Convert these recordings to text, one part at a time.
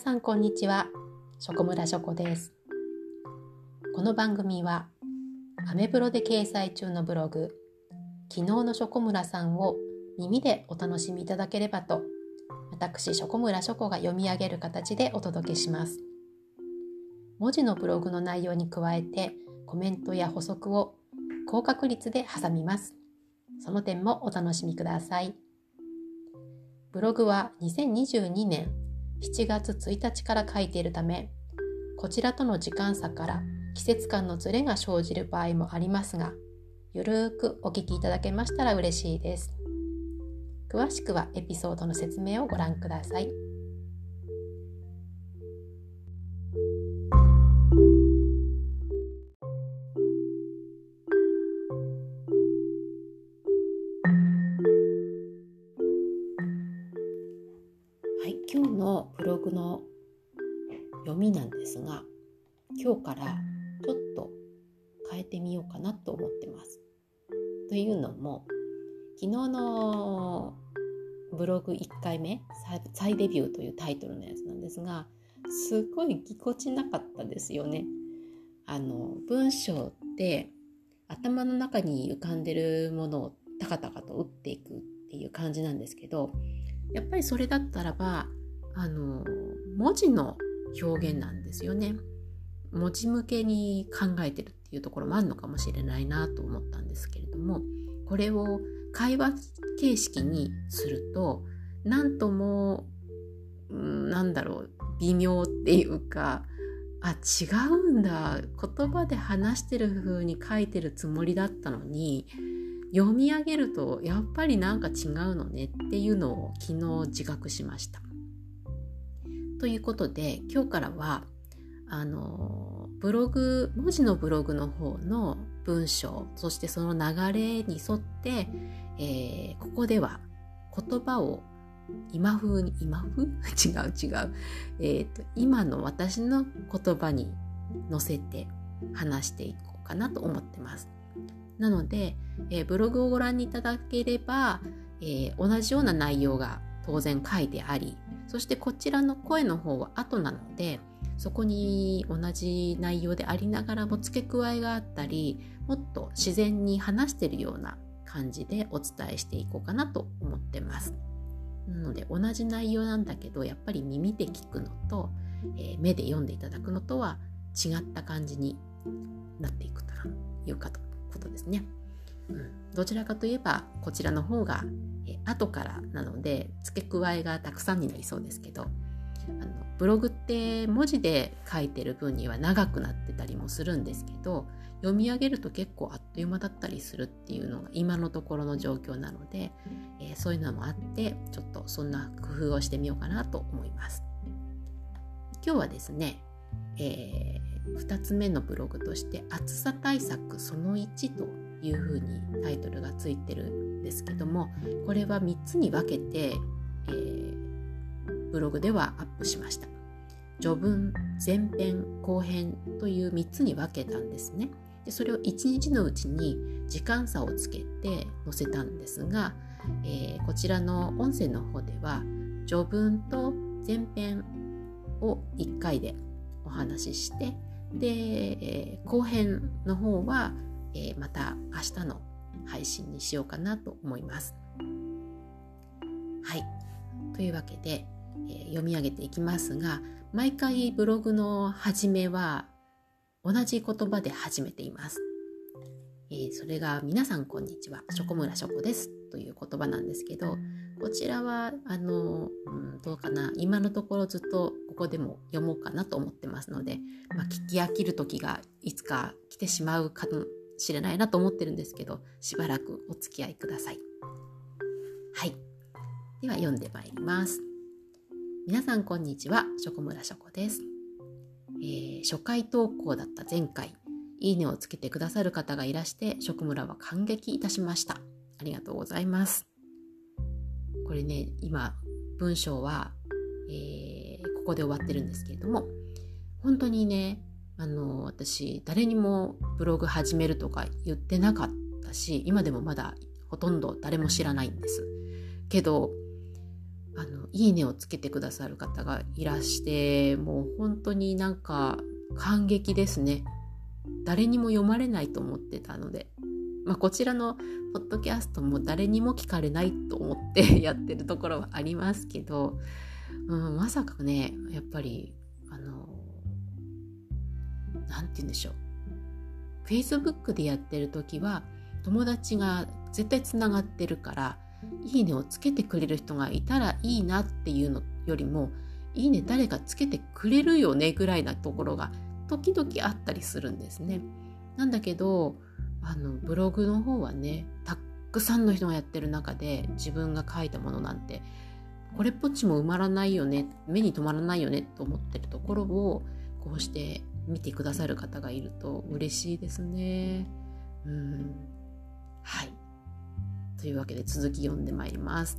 さんこんにちは。ショコムラショコです。この番組はアメブロで掲載中のブログ昨日のショコムラさんを耳でお楽しみいただければと私ショコムラショコが読み上げる形でお届けします。文字のブログの内容に加えてコメントや補足を高確率で挟みます。その点もお楽しみください。ブログは2022年7月1日から書いているためこちらとの時間差から季節感のズレが生じる場合もありますがゆるーくお聞きいただけましたら嬉しいです詳しくはエピソードの説明をご覧ください。からちょっと変えてみようかなと思ってます。というのも昨日のブログ1回目「再デビュー」というタイトルのやつなんですがすごいぎこちなかったですよね。あの文章って頭の中に浮かんでるものをタカタカと打っていくっていう感じなんですけどやっぱりそれだったらばあの文字の表現なんですよね。文字向けに考えてるっていうところもあるのかもしれないなと思ったんですけれどもこれを会話形式にすると何ともなんだろう微妙っていうかあ違うんだ言葉で話してる風に書いてるつもりだったのに読み上げるとやっぱりなんか違うのねっていうのを昨日自覚しました。ということで今日からはあのブログ文字のブログの方の文章そしてその流れに沿って、えー、ここでは言葉を今風に今風？違う違う、えーと、今の私の言葉に乗せて話していこうかなと思ってます。なので、えー、ブログをご覧にいただければ、えー、同じような内容が当然書いてありそしてこちらの声の方は後なのでそこに同じ内容でありながらも付け加えがあったりもっと自然に話してるような感じでお伝えしていこうかなと思ってます。なので同じ内容なんだけどやっぱり耳で聞くのと、えー、目で読んでいただくのとは違った感じになっていくというかとことですね。うん、どちらかといえばこちらの方がえ後からなので付け加えがたくさんになりそうですけどブログって文字で書いてる分には長くなってたりもするんですけど読み上げると結構あっという間だったりするっていうのが今のところの状況なので、えー、そういうのもあってちょっとそんな工夫をしてみようかなと思います。今日はですね、えー、2つ目のブログとして暑さ対策その1というふうにタイトルがついてるんですけどもこれは3つに分けて、えー、ブログではアップしました序文前編後編という3つに分けたんですねでそれを1日のうちに時間差をつけて載せたんですが、えー、こちらの音声の方では序文と前編を1回でお話ししてで、えー、後編の方はえー、また明日の配信にしようかなと思います。はい。というわけで、え、読み上げていきますが、毎回ブログの始めは同じ言葉で始めています。えー、それが皆さんこんにちは、ショコムラショコですという言葉なんですけど、こちらは、あの、うん、どうかな、今のところずっとここでも読もうかなと思ってますので、まあ、聞き飽きる時がいつか来てしまうかもしれないなと思ってるんですけど、しばらくお付き合いください。はい。では読んでまいります。皆さんこんにちは、ショコムラショコです。えー、初回投稿だった前回、いいねをつけてくださる方がいらして、食村は感激いたしました。ありがとうございます。これね、今、文章は、えー、ここで終わってるんですけれども、本当にね、あの私誰にもブログ始めるとか言ってなかったし今でもまだほとんど誰も知らないんですけどいいねをつけてくださる方がいらしてもう本当になんか感激ですね。誰にも読まれないと思ってたので、まあ、こちらのポッドキャストも誰にも聞かれないと思って やってるところはありますけど、うん、まさかねやっぱりあの何て言うんでしょう。Facebook でやってる時は友達が絶対つながってるからいいねをつけてくれる人がいたらいいなっていうのよりもいいね誰かつけてくれるよねぐらいなところが時々あったりするんですね。なんだけどあのブログの方はねたくさんの人がやってる中で自分が書いたものなんてこれっぽっちも埋まらないよね目に留まらないよねと思ってるところをこうして見てくださる方がいると嬉しいですね。うんはいというわけで続き読んでまいります。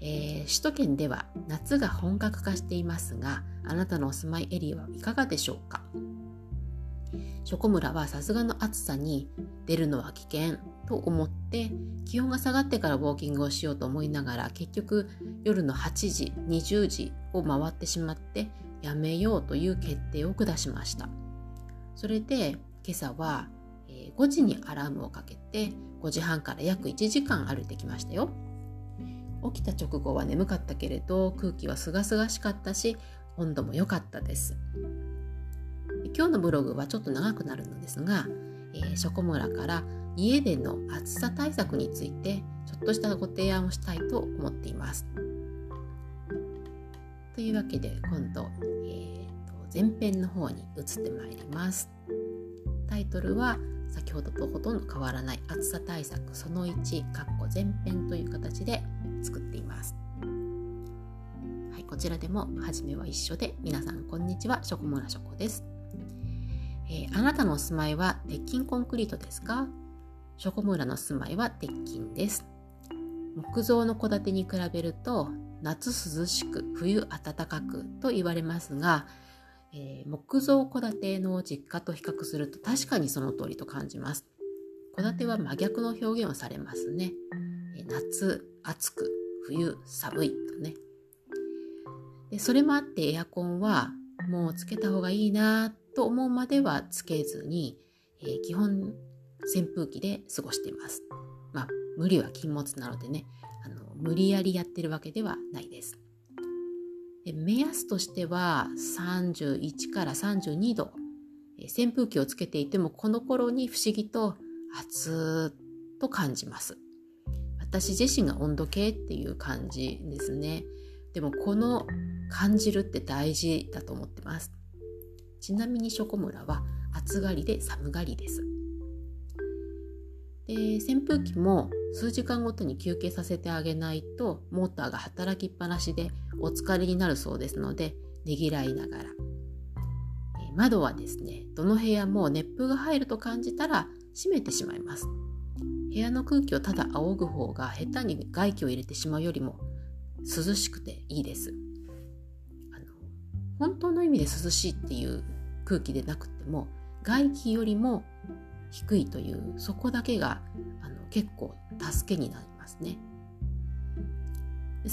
えー、首都圏では夏が本格化していますがあなたのお住まいエリアはいかがでしょうか？ショコムラはさすがの暑さに出るのは危険と思って気温が下がってからウォーキングをしようと思いながら結局夜の8時20時を回ってしまってやめようという決定を下しましたそれで今朝は5時にアラームをかけて5時半から約1時間歩いてきましたよ。起きた直後は眠かったけれど空気はすがすがしかったし温度も良かったです。今日のブログはちょっと長くなるのですが、えー、ショコムラから家での暑さ対策についてちょっとしたご提案をしたいと思っています。というわけで今度、えーと、前編の方に移ってまいります。タイトルは先ほどとほとんど変わらない暑さ対策その1かっこ前編という形で作っています。はい、こちらでも初めは一緒で皆さんこんにちはショコモラショコです、えー、あなたのお住まいは鉄筋コンクリートですか？ショコムラの住まいは鉄筋です。木造の戸建てに比べると夏涼しく冬暖かくと言われますが、えー、木造戸建ての実家と比較すると確かにその通りと感じます。戸建ては真逆の表現をされますね。夏暑く冬寒いとね。でそれもあってエアコンはもうつけた方がいいなと思うまではつけずに、えー、基本扇風機で過ごしています。まあ無理は禁物なのでねあの無理やりやってるわけではないです。で目安としては31から32度。扇風機をつけていてもこの頃に不思議と暑と感じます。私自身が温度計っていう感じですね。でもこの感じるって大事だと思ってます。ちなみにショコムラは暑がりで寒がりです。で扇風機も数時間ごとに休憩させてあげないとモーターが働きっぱなしでお疲れになるそうですのでねぎらいながら。窓はですねどの部屋も熱風が入ると感じたら閉めてしまいます。部屋の空気をただ仰ぐ方が下手に外気を入れてしまうよりも涼しくていいです。あの本当の意味で涼しいっていう空気でなくても外気よりも低いというそこだけがあの結構助けになりますね。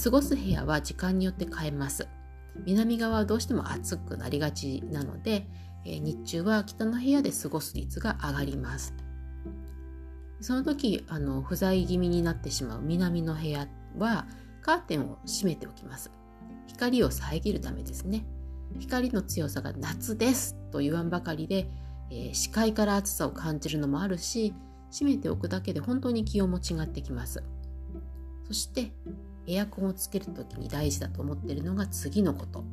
過ごす部屋は時間によって変えます。南側はどうしても暑くなりがちなので、え日中は北の部屋で過ごす率が上がります。その時あの不在気味になってしまう南の部屋はカーテンを閉めておきます。光を遮るためですね。光の強さが夏ですと言わんばかりで、えー、視界から暑さを感じるのもあるし閉めておくだけで本当に気温も違ってきます。そしてエアコンをつける時に大事だと思っているのが次のこと。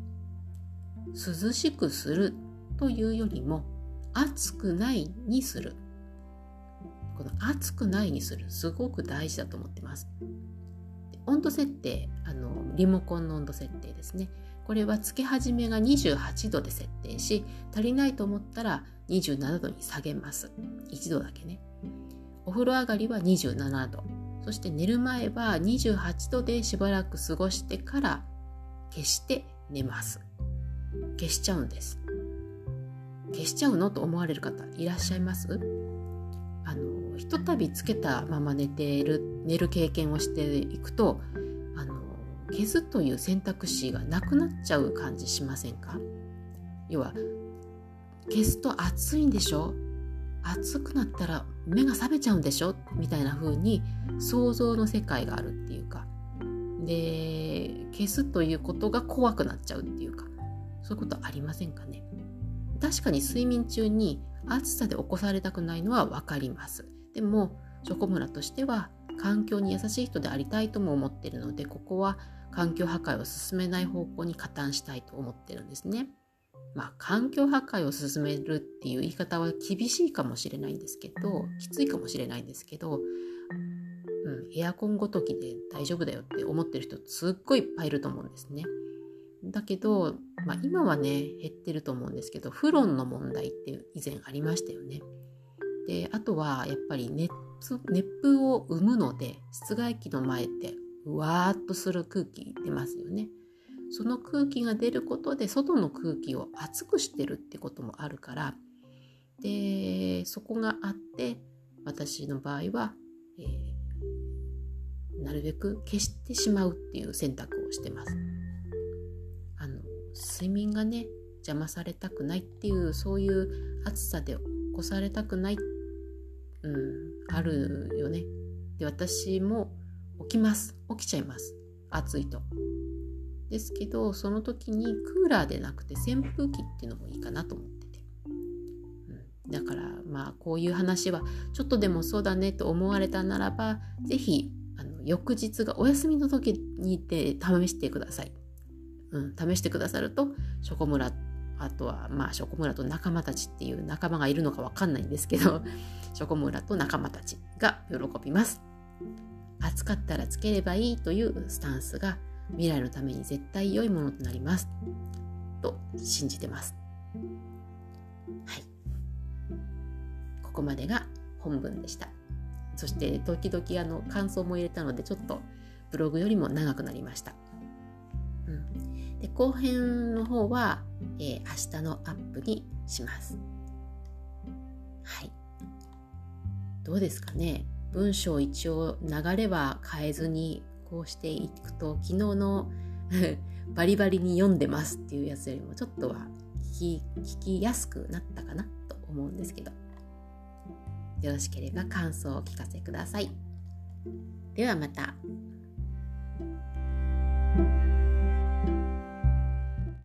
涼しくするというよりも暑くないにする。この熱くないにするすごく大事だと思ってます。温度設定あのリモコンの温度設定ですね。これはつけ始めが28度で設定し足りないと思ったら27度に下げます。1度だけね。お風呂上がりは27度。そして寝る前は28度でしばらく過ごしてから消して寝ます。消しちゃうんです。消しちゃうのと思われる方いらっしゃいます？あのひとたびつけたまま寝ている寝る経験をしていくと消すという選択肢がなくなっちゃう感じしませんか？要は消すと暑いんでしょ？暑くなったら目が覚めちゃうんでしょ？みたいな風に想像の世界があるっていうか。で消すということが怖くなっちゃうっていうか。そういうことありませんかね？確かに睡眠中に暑さで起こされたくないのは分かります。でもチョコムラとしては環境に優しい人でありたいとも思ってるのでここは環境破壊を進めない方向に加担したいと思ってるんですね。まあ環境破壊を進めるっていう言い方は厳しいかもしれないんですけどきついかもしれないんですけど、うん、エアコンごときで大丈夫だよって思ってる人すっごいいっぱいいると思うんですね。だけど、まあ、今はね減ってると思うんですけどフロンの問題って以前ありましたよね。であとはやっぱり熱熱風を生むので室外機の前ってわーっとする空気出ますよね。その空気が出ることで外の空気を熱くしてるってこともあるからでそこがあって私の場合は、えー、なるべく消してしまうっていう選択をしてます。あの睡眠がね邪魔されたくないっていうそういう暑さで起こされたくない、うん、あるよね。で私も起きます起きちゃいます暑いと。ですけどその時にクーラーでなくて扇風機っていうのもいいかなと思ってて、うん、だからまあこういう話はちょっとでもそうだねと思われたならば是非あの翌日がお休みの時にて試してください。うん、試してくださるとショコムラあとはまあショコムラと仲間たちっていう仲間がいるのかわかんないんですけどショコムラと仲間たちが喜びます。暑かったらつければいいというスタンスが未来のために絶対良いものとなります。と信じてます。はい。ここまでが本文でした。そして時々あの感想も入れたのでちょっとブログよりも長くなりました、うん、で後編の方は、えー、明日のアップにします。はい。どうですかね？文章一応流れは変えずにこうしていくと昨日の バリバリに読んでますっていうやつよりもちょっとは聞き聞きやすくなったかなと思うんですけどよろしければ感想をお聞かせください。ではまた。